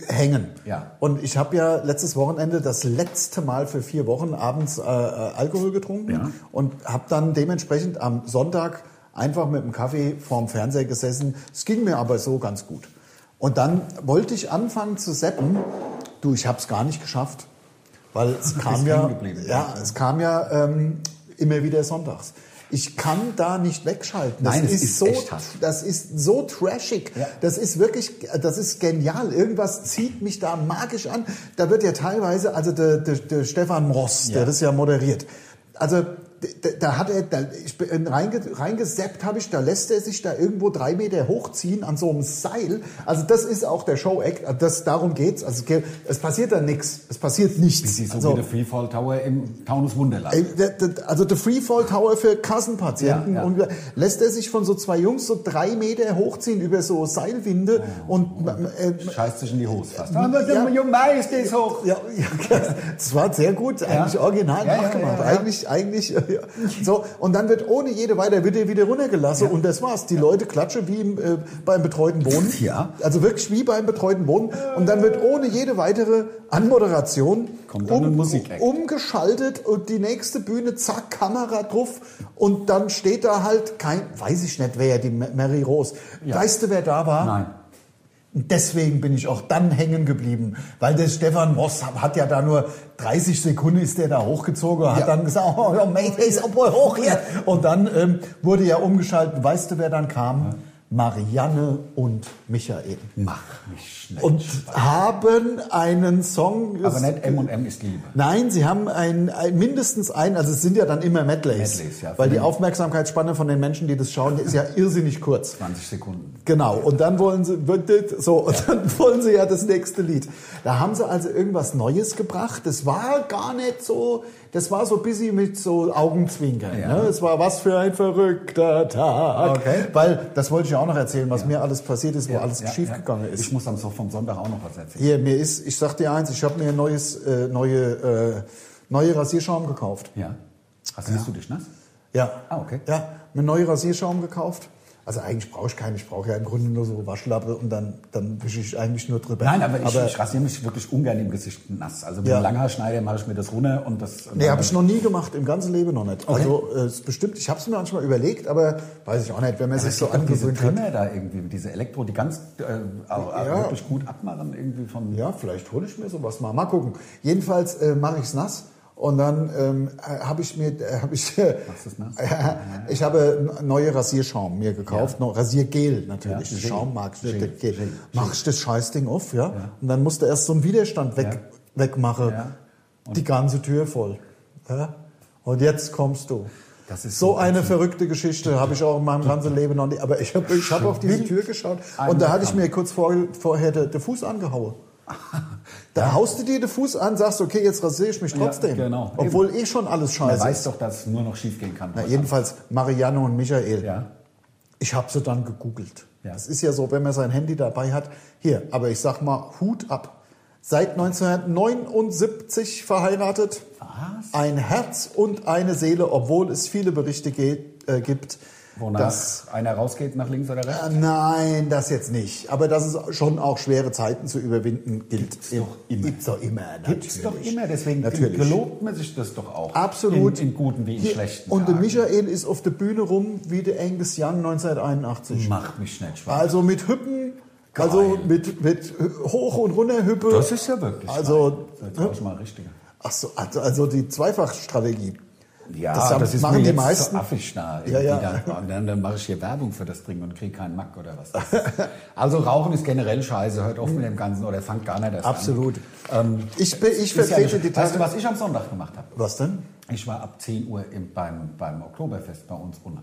hängen. Ja. Und ich habe ja letztes Wochenende das letzte Mal für vier Wochen abends äh, äh, Alkohol getrunken Ja. und habe dann dementsprechend am Sonntag einfach mit dem Kaffee vorm Fernseher gesessen. Es ging mir aber so ganz gut. Und dann wollte ich anfangen zu seppen. Du, ich habe es gar nicht geschafft, weil es kam ja, ja, es kam ja ähm, immer wieder sonntags. Ich kann da nicht wegschalten. Das Nein, es ist, ist so, das ist so trashig. Ja. Das ist wirklich, das ist genial. Irgendwas zieht mich da magisch an. Da wird ja teilweise, also der, der, der Stefan Ross, der Ja. das ja moderiert, also da, da hat er, da, ich bin reinge, reingeseppt habe ich, da lässt er sich da irgendwo drei Meter hochziehen an so einem Seil. Also das ist auch der Show-Act, das, darum geht's. Also es, passiert da nichts, es passiert nichts. Wie so also, wie der Freefall Tower im Taunus Wunderland. Also der Freefall Tower für Kassenpatienten Ja, ja. und lässt er sich von so zwei Jungs so drei Meter hochziehen über so Seilwinde und äh, Scheißt sich in die Hose fast. Ja. Ja. Mais ist hoch. ja, ja, das war sehr gut, eigentlich original nachgemacht. Eigentlich, eigentlich, ja. so. Und dann wird ohne jede weiter, wird er wieder runtergelassen und das war's. Die Leute klatschen wie im, äh, beim betreuten Wohnen. Ja. Also wirklich wie beim betreuten Wohnen. Und dann wird ohne jede weitere Anmoderation Kommt dann ein Musikeck. umgeschaltet und die nächste Bühne, zack, Kamera drauf und dann steht da halt kein, weiß ich nicht, wer, die Mary Rose. Weißt du, wer da war? Nein. Und deswegen bin ich auch dann hängen geblieben, weil der Stefan Moss hat ja da nur 30 Sekunden ist der da hochgezogen, hat Ja. dann gesagt, oh, ja, mate, ist auch hoch hier. Und dann ähm, wurde ja umgeschaltet. Weißt du, wer dann kam? Marianne und Michael. Mach mich schnell. Und haben einen Song. Aber nicht M und M ist Liebe. Nein, sie haben ein, ein, mindestens einen, also es sind ja dann immer Medleys, Medleys, ja. weil die Aufmerksamkeitsspanne von den Menschen, die das schauen, ist ja irrsinnig kurz. 20 Sekunden. Genau, und dann wollen sie, so, und dann wollen sie ja das nächste Lied. Da haben sie also irgendwas Neues gebracht. Das war gar nicht so, das war so busy mit so Augenzwinkern. Ja. Ne? Es war was für ein verrückter Tag. Okay. Weil, das wollte ich auch noch erzählen, was mir alles passiert ist, wo alles Ja, schiefgegangen ja. ist. Ich muss am so vom Sonntag auch noch was erzählen. Hier, mir ist, ich sag dir eins, ich habe mir ein neues, äh, neue, äh, neue Rasierschaum gekauft. Ja. Rasierst du dich nass? Ja. Ah, okay. Ja, mir neue Rasierschaum gekauft. Also eigentlich brauche ich keinen, ich brauche ja im Grunde nur so Waschlappe und dann, dann wische ich eigentlich nur drüber. Nein, aber ich, ich rasiere mich wirklich ungern im Gesicht nass. Also mit Ja. dem Langhaarschneider mache ich mir das runter und das. Nee, habe ich noch nie gemacht, im ganzen Leben noch nicht. Also äh, ist bestimmt, ich habe es mir manchmal überlegt, aber weiß ich auch nicht, wenn man sich Es so doch diese angewöhnt hat. Da irgendwie, diese Elektro, die ganz äh, Ja. wirklich gut abmachen irgendwie von. Ja, vielleicht hole ich mir sowas mal. Mal gucken. Jedenfalls äh, mache ich es nass. Und dann ähm, habe ich mir, äh, habe ich, äh, ich habe neue Rasierschaum mir gekauft, noch Rasiergel natürlich. Ja, Ja. Schaum mag ich Mach ich das Scheißding auf, ja? Und dann musste erst so ein Widerstand weg, Ja. wegmachen. Ja. Die ganze Tür voll. Ja? Und jetzt kommst du. Das ist so so eine verrückte Geschichte habe ich auch in meinem ganzen Leben noch nicht. Aber ich habe ich hab auf diese Tür geschaut und da hatte ich mir kurz vor, vorher den, den Fuß angehauen. Da haust du dir den Fuß an, sagst, okay, jetzt rasiere ich mich trotzdem. genau. Obwohl eh schon alles Man scheiße weiß ist. doch, dass es nur noch schief gehen kann. Na, jedenfalls Marianne und Michael. Ja. Ich habe sie dann gegoogelt. Ja. Das ist ja so, wenn man sein Handy dabei hat. Hier, aber ich sag mal, Hut ab. Seit 1979 verheiratet. Was? Ein Herz und eine Seele, obwohl es viele Berichte geht, äh, gibt. Wonach dass, einer rausgeht nach links oder rechts? äh, nein, das jetzt nicht. Aber dass es schon auch schwere Zeiten zu überwinden gilt. Gibt's doch immer. Gibt's doch immer. Gibt's doch immer, deswegen Natürlich. gelobt man sich das doch auch. Absolut. In, in guten wie in Hier, schlechten Und der Tagen. Michael ist auf der Bühne rum wie der Angus Young 1981. Macht mich nicht schwach. Also mit Hüppen, also mit, mit Hoch- und Runterhüppe. Das ist ja wirklich Also. Jetzt brauche ich mal richtige. ach so, also, also die Zweifachstrategie. Ja, Das das, ist machen mir die jetzt meisten. so affig da. Ja, ja. irgendwie Da, und dann, dann mache ich hier Werbung für das Ding und kriege keinen Mack oder was. Also Rauchen ist generell scheiße, hört auf mit dem Ganzen oder fangt gar nicht erst Absolut. an. Ähm, Ich, bin- ich ja vertrete nicht- die Weißt du, was ich am Sonntag gemacht habe? Was denn? Ich war ab 10 Uhr im, beim, beim Oktoberfest bei uns unten.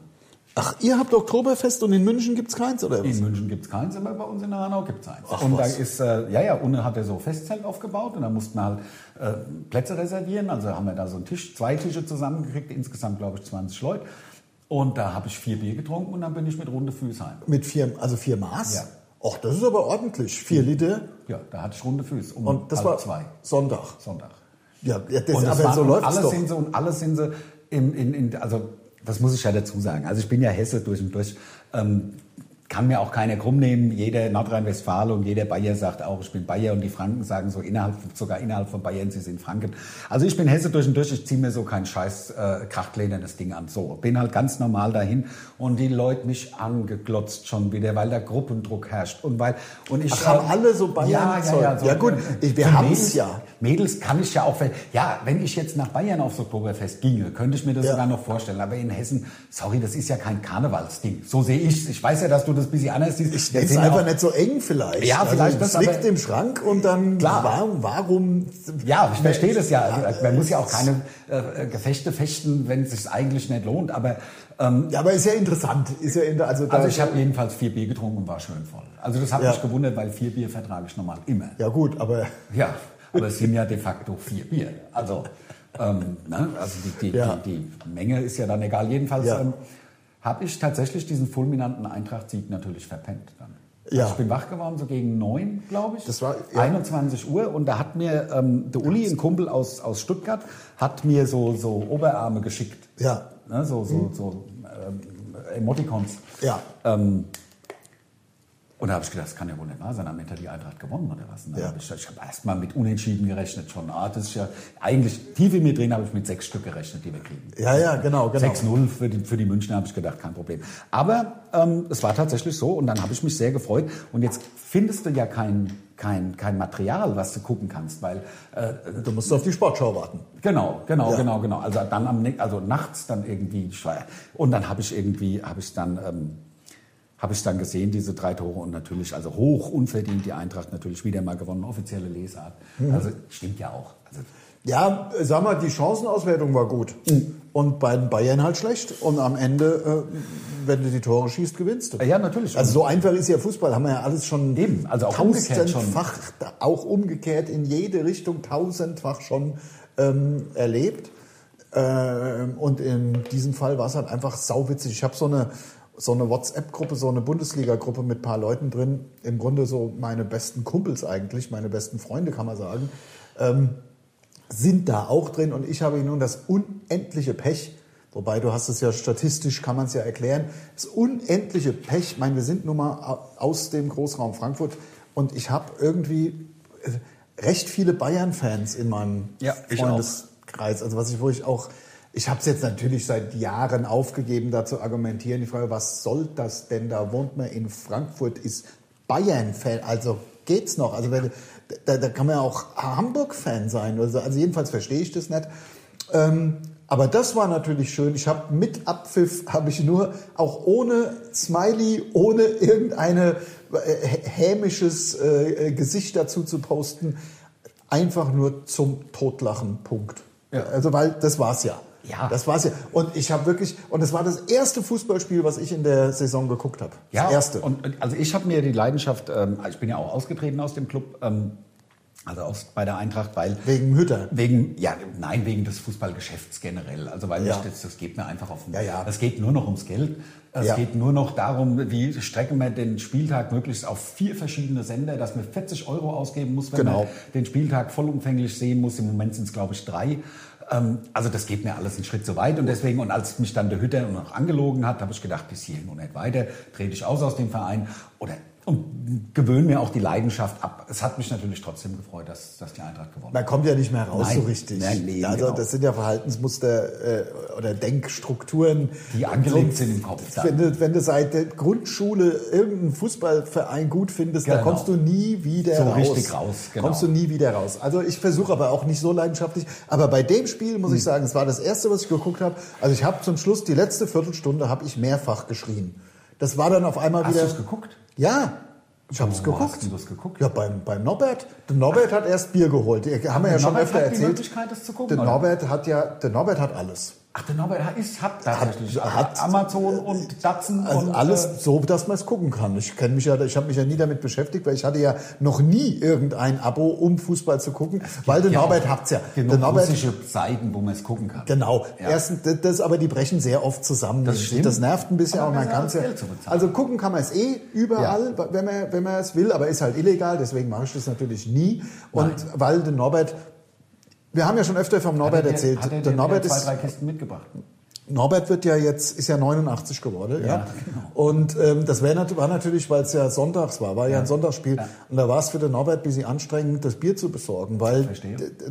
Ach, ihr habt Oktoberfest und in München gibt's keins, oder was? In München gibt es keins, aber bei uns in Hanau gibt es eins. Ach, und was. da ist, äh, ja, ja, unten hat er so Festzelt aufgebaut und da mussten wir halt äh, Plätze reservieren. Also haben wir da so einen Tisch, zwei Tische zusammengekriegt, insgesamt glaube ich 20 Leute. Und da habe ich vier Bier getrunken und dann bin ich mit runde Füße heim. Mit vier, also vier Maß? Ja. Ach, das ist aber ordentlich. Vier Liter. Ja, da hatte ich runde Füße um Und das war zwei Sonntag. Sonntag. Ja, ja das, Und das aber waren- so und läuft's alle doch. sind sie und alle sind sie im, in, in, also das muss ich ja dazu sagen. Also ich bin ja Hesse durch und durch. Ähm, kann mir auch keiner krumm nehmen. Jeder Nordrhein-Westfalen und jeder Bayer sagt auch, ich bin Bayer und die Franken sagen so innerhalb, sogar innerhalb von Bayern, sie sind Franken. Also ich bin Hesse durch und durch, ich ziehe mir so kein scheiß äh, krachtledernes Ding an. So, bin halt ganz normal dahin und die Leute mich angeglotzt schon wieder, weil da Gruppendruck herrscht und weil und ich Ach, haben äh, alle so Bayern- ja, ja, ja, Ja, gut, ich- wir haben's Mädels- ja. Mädels kann ich ja auch, ja, wenn ich jetzt nach Bayern aufs Oktoberfest ginge, könnte ich mir das Ja. sogar noch vorstellen. Aber in Hessen, sorry, das ist ja kein Karnevalsding. So sehe ich Ich weiß ja, dass du das ein bisschen anders ist. Ich denke es sind einfach auch- nicht so eng vielleicht. Ja, vielleicht also, es das, liegt im Schrank und dann Klar. warum, warum Ja, ich verstehe das ja. Also, Man muss ja auch keine äh, Gefechte fechten, wenn es sich eigentlich nicht lohnt. Aber ähm, Ja, aber ist ja interessant. Ist ja in der, also, also ich habe jedenfalls vier Bier getrunken und war schön voll. Also das hat Ja. mich gewundert, weil vier Bier vertrage ich normal immer. ja gut, aber Ja, aber es sind ja de facto vier Bier. Also, ähm, ne? also die, die, Ja. die, die Menge ist ja dann egal. Jedenfalls Ja. ähm, habe ich tatsächlich diesen fulminanten Eintracht-Sieg natürlich verpennt dann. Ja. Also ich bin wach geworden, so gegen neun, glaube ich. Das war- ja. 21 Uhr und da hat mir ähm, der Uli, ein Kumpel aus, aus Stuttgart, hat mir so, so Oberarme geschickt. Ja. Ne? So, so, so ähm, Emoticons. ja. Ähm, und da habe ich gedacht, das kann ja wohl nicht wahr sein. Am Ende hat die Eintracht gewonnen oder was? Dann Ja. ich, ich habe erst mal mit Unentschieden gerechnet schon. Ah, das ist ja eigentlich tief in mir drin habe ich mit sechs Stück gerechnet, die wir kriegen. Ja, ja, genau, genau. 6-0 für die, für die Münchner habe ich gedacht, kein Problem. Aber ähm, es war tatsächlich so und dann habe ich mich sehr gefreut. Und jetzt findest du ja kein, kein, kein Material, was du gucken kannst, weil äh, Du musst auf die Sportschau warten. Genau, genau, Ja. genau, genau. Also dann am, ne- also nachts dann irgendwie. Und dann habe ich irgendwie, habe ich dann, ähm, habe ich dann gesehen diese drei Tore und natürlich, also hoch unverdient die Eintracht natürlich wieder mal gewonnen, offizielle Lesart. Mhm. Also stimmt ja auch. Also, Ja, sag mal, die Chancenauswertung war gut. Mhm. Und bei den Bayern halt schlecht. Und am Ende, äh, wenn du die Tore schießt, gewinnst du. Ja, natürlich. Also so einfach ist ja Fußball, haben wir ja alles schon Eben, also auch umgekehrt schon. tausendfach, auch umgekehrt in jede Richtung tausendfach schon ähm, erlebt. Ähm, und in diesem Fall war es halt einfach sauwitzig. Ich habe so eine, so eine WhatsApp-Gruppe, so eine Bundesliga-Gruppe mit ein paar Leuten drin. Im Grunde so meine besten Kumpels eigentlich, meine besten Freunde kann man sagen. Ähm, sind da auch drin und ich habe nun das unendliche Pech, wobei du hast es ja statistisch, kann man es ja erklären, das unendliche Pech, ich meine, wir sind nun mal au- aus dem Großraum Frankfurt und ich habe irgendwie äh, recht viele Bayern-Fans in meinem Ja, Freundeskreis, also was ich, wo ich auch, ich habe es jetzt natürlich seit Jahren aufgegeben, da zu argumentieren, die Frage, was soll das denn, da wohnt man in Frankfurt, ist Bayern-Fan, also geht's noch, also wenn, da, da kann man ja auch Hamburg-Fan sein, also, also jedenfalls verstehe ich das nicht. Ähm, aber das war natürlich schön. Ich habe mit Abpfiff, habe ich nur, auch ohne Smiley, ohne irgendeine äh, hämisches äh, äh, Gesicht dazu zu posten, einfach nur zum Totlachen, Punkt. Ja. Also weil das war's ja. Ja. Das war's ja. Und ich habe wirklich, und es war das erste Fußballspiel, was ich in der Saison geguckt habe. ja, Das erste. Und, also ich habe mir die Leidenschaft, ähm, ich bin ja auch ausgetreten aus dem Club, ähm, also aus, bei der Eintracht, weil Wegen Hütter. Wegen, ja, nein, wegen des Fußballgeschäfts generell. Also weil Ja. das, das geht mir einfach auf den, Ja, ja. Es geht nur noch ums Geld. Es Ja. geht nur noch darum, wie strecken wir den Spieltag möglichst auf vier verschiedene Sender, dass man 40 Euro ausgeben muss, wenn Genau. man den Spieltag vollumfänglich sehen muss. Im Moment sind es, glaube ich, drei. Ähm, Also das geht mir alles einen Schritt zu weit und deswegen, und als mich dann der Hütter noch angelogen hat, habe ich gedacht, bis hierhin und nicht weiter, trete ich aus aus dem Verein oder und gewöhne mir auch die Leidenschaft ab. Es hat mich natürlich trotzdem gefreut, dass, dass die Eintracht gewonnen hat. Man kommt ja nicht mehr raus Nein. so richtig. Nein, nee, also genau. das sind ja Verhaltensmuster äh, oder Denkstrukturen. Die angelegt So, sind im Kopf dann. Wenn du, wenn du seit der Grundschule irgendeinen Fußballverein gut findest, da Genau. kommst du nie wieder So raus. richtig raus, genau. Kommst du nie wieder raus. Also ich versuche aber auch nicht so leidenschaftlich. Aber bei dem Spiel muss Hm. ich sagen, es war das erste, was ich geguckt habe. Also ich habe zum Schluss die letzte Viertelstunde habe ich mehrfach geschrien. Das war dann auf einmal Hast wieder. du es geguckt? Ja. Ich habe es geguckt. hast du das geguckt? Ja, beim, beim Norbert. Der Norbert hat erst Bier geholt. Die haben wir ja schon Norbert öfter hat die erzählt. Möglichkeit, das zu gucken, Der oder? Norbert hat ja, der Norbert hat alles. Ach, der Norbert hat, ist, hat tatsächlich Hat- hat- Amazon und Datsen Also und alles äh, so, dass man es gucken kann. Ich kenne mich ja, ich habe mich ja nie damit beschäftigt, weil ich hatte ja noch nie irgendein Abo, um Fußball zu gucken, weil der ja Norbert hat's ja. Der Norbert, russische Seiten, wo man es gucken kann. Genau. Ja. Erstens, das, aber die brechen sehr oft zusammen. Das stimmt. das nervt ein bisschen, Aber aber man kann es ja. Also gucken kann man es eh überall, wenn man wenn man es will, aber ist halt illegal. Deswegen mache ich das natürlich nie. Und Nein. weil der Norbert, wir haben ja schon öfter vom Norbert er dir- erzählt. Hat er der dir Norbert zwei, ist drei Kisten mitgebracht? Norbert wird ja jetzt, ist ja 89 geworden, ja. Ja, genau. Und ähm, das wär, war natürlich, weil es ja sonntags war, war ja, ein Sonntagsspiel. Ja. Und da war es für den Norbert ein bisschen anstrengend, das Bier zu besorgen, weil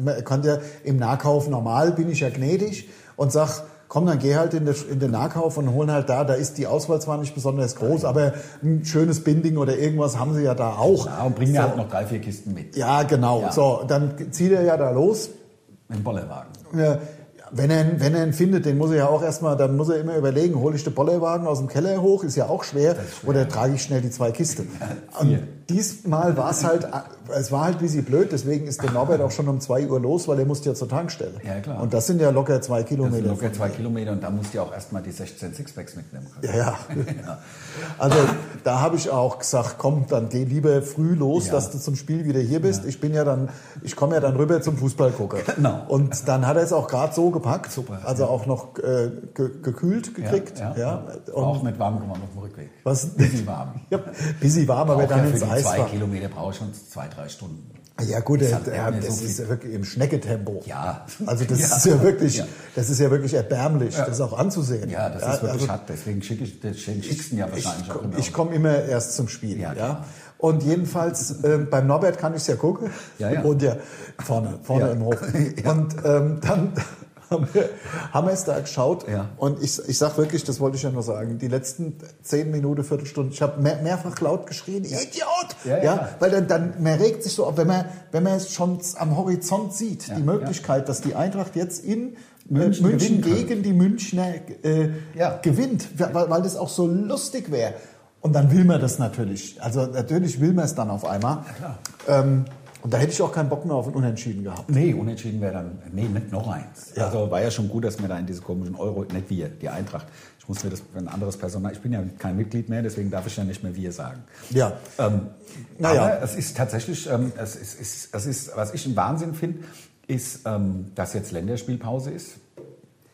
man kann ja im Nahkauf normal bin ich ja gnädig und sag, komm, dann geh halt in, den- in den Nahkauf und holen halt da, da ist die Auswahl zwar nicht besonders groß, aber ein schönes Binding oder irgendwas haben sie ja da auch. Ja, und bringen so. ja halt noch drei, vier Kisten mit. Ja, genau. Ja. So, dann zieht er ja da los Dem Bollerwagen. ja, Wenn er, wenn er ihn findet, den muss er ja auch erstmal, dann muss er immer überlegen, hole ich den Bollerwagen aus dem Keller hoch, ist ja auch schwer, oder trage ich schnell die zwei Kisten. Und diesmal war es halt, es war halt ein bisschen blöd, deswegen ist der Norbert auch schon um zwei Uhr los, weil er musste ja zur Tankstelle. Ja, klar. Und das sind ja locker zwei Das Kilometer. sind locker zwei Kilometer und da musst du ja auch erstmal die 16 Sixpacks mitnehmen können. Ja, ja. Also da habe ich auch gesagt, komm, dann geh lieber früh los, Ja. dass du zum Spiel wieder hier bist. Ich bin ja dann, ich komme ja dann rüber zum Fußballgucker. Genau. Und dann hat er es auch gerade so gepackt, Super, also auch noch äh, ge gekühlt gekriegt. Ja, Ja, ja. Und auch mit warm gemacht auf dem Rückweg. was? Bisschen warm. Ja, bisschen warm, aber dann ja ins Eis zwei war. Kilometer brauche ich schon zwei, drei Stunden. Ja gut, der, nicht mehr das so ist ja wirklich im Schnecketempo. Ja. Also das Ja. ist ja wirklich, Ja. das ist ja wirklich erbärmlich, das auch anzusehen. Ja, das ist wirklich also- hart. Deswegen schicke ich den schicksten ja wahrscheinlich ich, auch immer. ich komme immer erst zum Spiel. Ja, Ja. Und jedenfalls ähm, beim Norbert kann ich es ja gucken. Ja, ja. Und ja, vorne, vorne im Hof. Und ähm, dann haben wir, haben wir es da geschaut. Ja. Und ich, ich sag wirklich, das wollte ich ja nur sagen, die letzten zehn Minuten, Viertelstunde, ich habe mehr, mehrfach laut geschrien, Idiot! Ja, ja. weil dann, dann man regt sich so auf, wenn man, wenn man es schon am Horizont sieht, Ja, die Möglichkeit, dass die Eintracht jetzt in München München, München gegen die Münchner äh, Ja. gewinnt, weil, weil das auch so lustig wäre. Und dann will man das natürlich. Also natürlich will man es dann auf einmal. klar. Ähm, und da hätte ich auch keinen Bock mehr auf ein Unentschieden gehabt. Nee, unentschieden wäre dann, nee, nicht noch eins. Also war ja schon gut, dass wir da in diese komischen Euro, nicht wir, die Eintracht. Ich muss mir das, ein anderes Personal, ich bin ja kein Mitglied mehr, deswegen darf ich ja nicht mehr wir sagen. Ja. Ähm, Naja. Aber es ist tatsächlich, ähm, es ist, ist, es ist, was ich einen Wahnsinn finde, ist, ähm, dass jetzt Länderspielpause ist.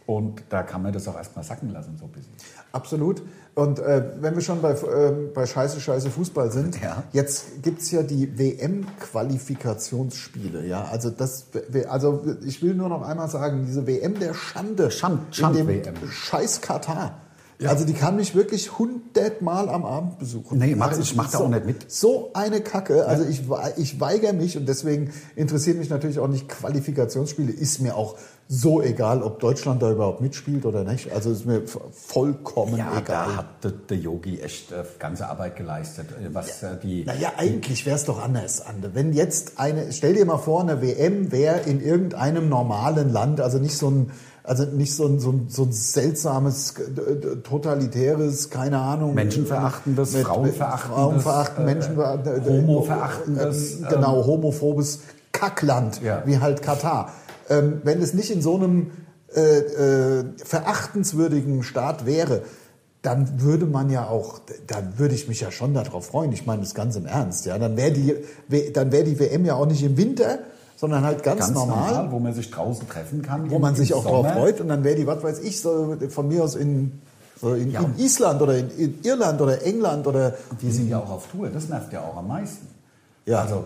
Und da kann man das auch erstmal sacken lassen, so ein bisschen. Absolut. Und äh, wenn wir schon bei, äh, bei Scheiße, Scheiße Fußball sind, Ja. jetzt gibt's ja die WM-Qualifikationsspiele. Ja? Also, das, also ich will nur noch einmal sagen, diese WM der Schande Schand- in Schand-WM. dem Scheiß Katar. Also die kann mich wirklich hundertmal am Abend besuchen. Nee, mach- also ich mach da auch nicht mit. So eine Kacke. Also ich, ich weigere mich und deswegen interessiert mich natürlich auch nicht Qualifikationsspiele. Ist mir auch so egal, ob Deutschland da überhaupt mitspielt oder nicht. Also ist mir vollkommen Ja, egal. da hat der, Yogi echt äh, ganze Arbeit geleistet, äh, was äh, die... Naja, eigentlich wäre es doch anders, Ande. Wenn jetzt eine, stell dir mal vor, eine WM wäre in irgendeinem normalen Land, also nicht so ein, also nicht so ein, so ein, so ein seltsames, äh, totalitäres, keine Ahnung. Menschenverachtendes, mit- Frauenverachtendes, Frauenverachten, äh, Menschenverachtendes, Homoverachtendes, äh, genau, homophobes Kackland, Ja. wie halt Katar. Ähm, wenn es nicht in so einem äh, äh, verachtenswürdigen Staat wäre, dann würde man ja auch, dann würde ich mich ja schon darauf freuen. Ich meine das ganz im Ernst. Ja, dann wäre die, dann wäre die WM ja auch nicht im Winter, sondern halt ganz, ganz normal, normal, wo man sich draußen treffen kann. wo man sich auch drauf Sommer. freut. Und dann wäre die, was weiß ich, so von mir aus in, in, Ja. in Island oder in, in Irland oder England oder Die sind ja auch auf Tour, das nervt ja auch am meisten. Ja. Also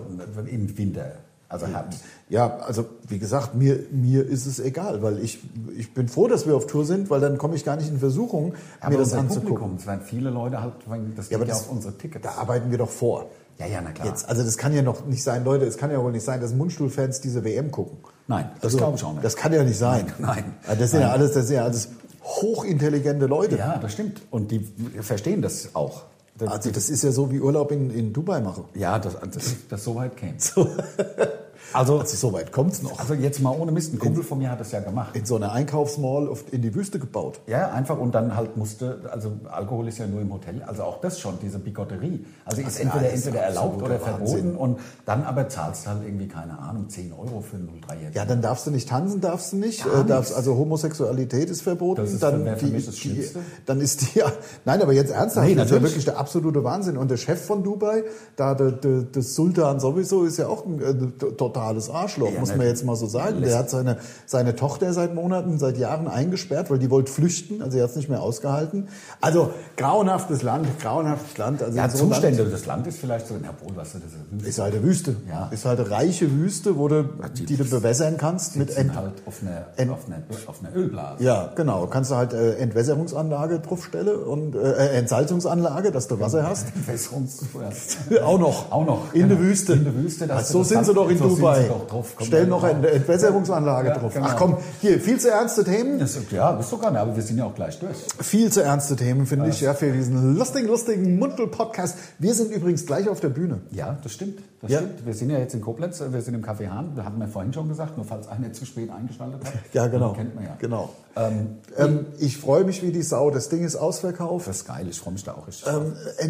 im Winter, also Herbst. Ja, also wie gesagt, mir, mir ist es egal, weil ich, ich bin froh, dass wir auf Tour sind, weil dann komme ich gar nicht in Versuchung, Aber mir das anzugucken. Publikum, es werden viele Leute halt, das Ja, geht ja das, auf unsere Tickets. da arbeiten wir doch vor. ja, ja, na klar. Jetzt, also das kann ja noch nicht sein, Leute, es kann ja wohl nicht sein, dass Mundstuhl-Fans diese WM gucken. Nein, das Also, glaube ich auch nicht. Das kann ja nicht sein. Nein, nein. Also Das sind ja Nein. alles, das sind ja alles hochintelligente Leute. ja, das stimmt. Und die verstehen das auch. Das, Also das ist ja so wie Urlaub in, in Dubai machen. ja, das, das, das so weit käme. Also, Also so weit kommt's noch. also jetzt mal ohne Mist, ein Kumpel von mir hat das ja gemacht. In so einer Einkaufsmall auf, in die Wüste gebaut. Ja, einfach und dann halt musste, also Alkohol ist ja nur im Hotel, also auch das schon, diese Bigotterie. Also ist ist entweder, alles entweder erlaubt oder verboten Wahnsinn. und dann aber zahlst du halt irgendwie, keine Ahnung, 10 Euro für einen 03er. Ja, dann darfst du nicht tanzen, darfst du nicht. Äh, darfst, also Homosexualität ist verboten. Das ist dann die, mich das die. Dann ist die, ja, nein, aber jetzt ernsthaft, Nee, das ist ja wirklich der absolute Wahnsinn. Und der Chef von Dubai, da der, der, der Sultan sowieso, ist ja auch ein äh, totales Arschloch, Ja, muss man jetzt mal so sagen. Der hat seine, seine Tochter seit Monaten, seit Jahren eingesperrt, weil die wollte flüchten, also er hat es nicht mehr ausgehalten. Also grauenhaftes Land, grauenhaftes Land. Also Ja, so Zustände Land des Landes vielleicht so, na wohl, was das ist. ist halt eine Wüste. Ja. Ist halt eine reiche Wüste, wo du, die- die du bewässern kannst mit Ent halt auf einer, auf einer, auf einer Ölblase. Ja, genau. Kannst du halt äh, Entwässerungsanlage draufstellen und äh, Entsalzungsanlage, dass du Wasser hast. Entwässerungs- auch noch. Auch noch. In genau. der Wüste. In der Wüste. dass Also so das sind sie doch in so doch drauf. Komm, Stell ja, noch eine Entwässerungsanlage Ja, drauf. genau. Ach komm, hier, viel zu ernste Themen. Das, ja, ist sogar, aber wir sind ja auch gleich durch. Viel zu ernste Themen, finde ich, ja, für diesen lustigen, lustigen Mundel-Podcast. Wir sind übrigens gleich auf der Bühne. Ja, das stimmt. Das Ja. stimmt. Wir sind ja jetzt in Koblenz, wir sind im Café Hahn, das hatten wir vorhin schon gesagt, nur falls einer zu spät eingeschaltet hat. Ja, genau. Kennt man ja. Genau. Ähm, Ähm, ich freue mich wie die Sau. Das Ding ist ausverkauft. das ist geil, ich freue mich da auch richtig. Ähm, äh,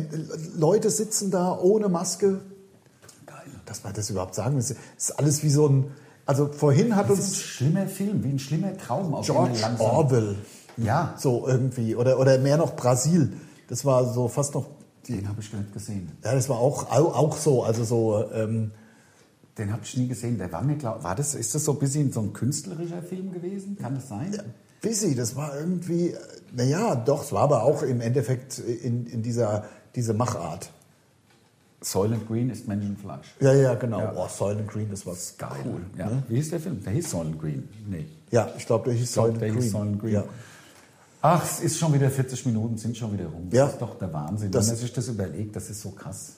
Leute sitzen da ohne Maske. Dass wir das überhaupt sagen müssen. Das ist alles wie so ein. Also vorhin hat Das ist ein uns schlimmer Film, wie ein schlimmer Traum. Auf George man Orwell Ja, so irgendwie oder oder mehr noch Brasil. Das war so fast noch. den habe ich nicht gesehen. Ja, das war auch auch, so. Also so. Ähm, Den habe ich nie gesehen. Der war mir glaub, war das ist das so ein bisschen so ein künstlerischer Film gewesen? Kann das sein? busy. Das war irgendwie. Naja, doch. Es war aber auch im Endeffekt in, in dieser diese Machart. Soylent Green ist Menschenfleisch. Ja, ja, genau. Ja. Oh, Soylent Green, das war Geil. cool. Ja. ne? Wie hieß der Film? Der hieß Soylent Green. Nee. Ja, ich glaube, der hieß glaub, Soylent der Green. hieß Soylent Green. Ja. Ach, es ist schon wieder 40 Minuten, sind schon wieder rum. Das Ja. ist doch der Wahnsinn. Das- Wenn man sich das überlegt, das ist so krass.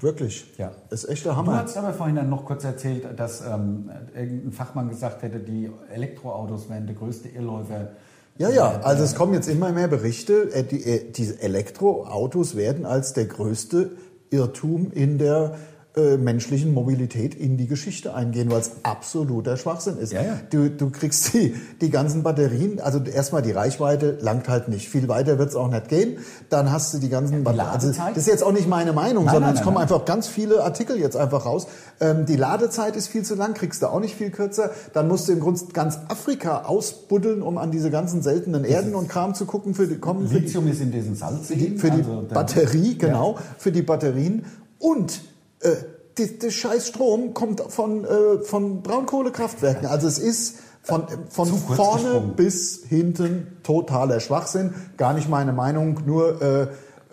Wirklich. Ja. Das ist echt der Du Hammer. hast aber vorhin dann noch kurz erzählt, dass ähm, irgendein Fachmann gesagt hätte, die Elektroautos wären der größte Irrläufer. Ja, ja, also es kommen jetzt immer mehr Berichte, äh, die, äh, Elektroautos werden als der größte Irrtum in der äh, menschlichen Mobilität in die Geschichte eingehen, weil es absoluter Schwachsinn ist. Ja, ja. Du, du kriegst die, die ganzen Batterien, also erstmal die Reichweite langt halt nicht. Viel weiter wird es auch nicht gehen. Dann hast du die ganzen Batterien. Also, Ladezeit? das ist jetzt auch nicht meine Meinung, Nein, sondern nein, es nein, kommen nein. einfach ganz viele Artikel jetzt einfach raus. Ähm, die Ladezeit ist viel zu lang, kriegst du auch nicht viel kürzer. Dann musst du im Grunde ganz Afrika ausbuddeln, um an diese ganzen seltenen Erden und Kram zu gucken für die kommen für die, Lithium ist in diesen für Salzseen. die, für die also Batterie, genau, für die Batterien. Und äh, der scheiß Strom kommt von, äh, von Braunkohlekraftwerken. Also es ist von, von vorne gesprungen. bis hinten totaler Schwachsinn. Gar nicht meine Meinung, nur äh,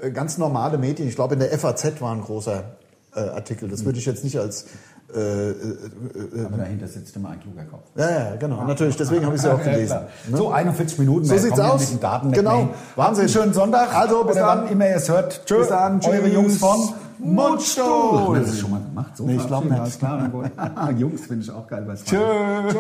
äh, ganz normale Medien. Ich glaube, in der FAZ war ein großer äh, Artikel. Das würde ich jetzt nicht als... Äh, äh, Aber dahinter sitzt immer ein kluger Kopf. ja, ja, genau. Natürlich, deswegen habe ich es ja auch Ja, gelesen. klar. Ne? So, 41 Minuten. So sieht's ja aus. Mit Daten Genau. Wahnsinn. Schönen Sonntag. Also, bis Oder dann. immer ihr es hört. Tschö. Bis dann. Eure Tschüss. Jungs von Mundstuhl. Haben wir das schon mal gemacht? So Nee, ich glaub verabschieden? nicht. Jungs finde ich auch geil. bei Sky. Tschö. Tschö.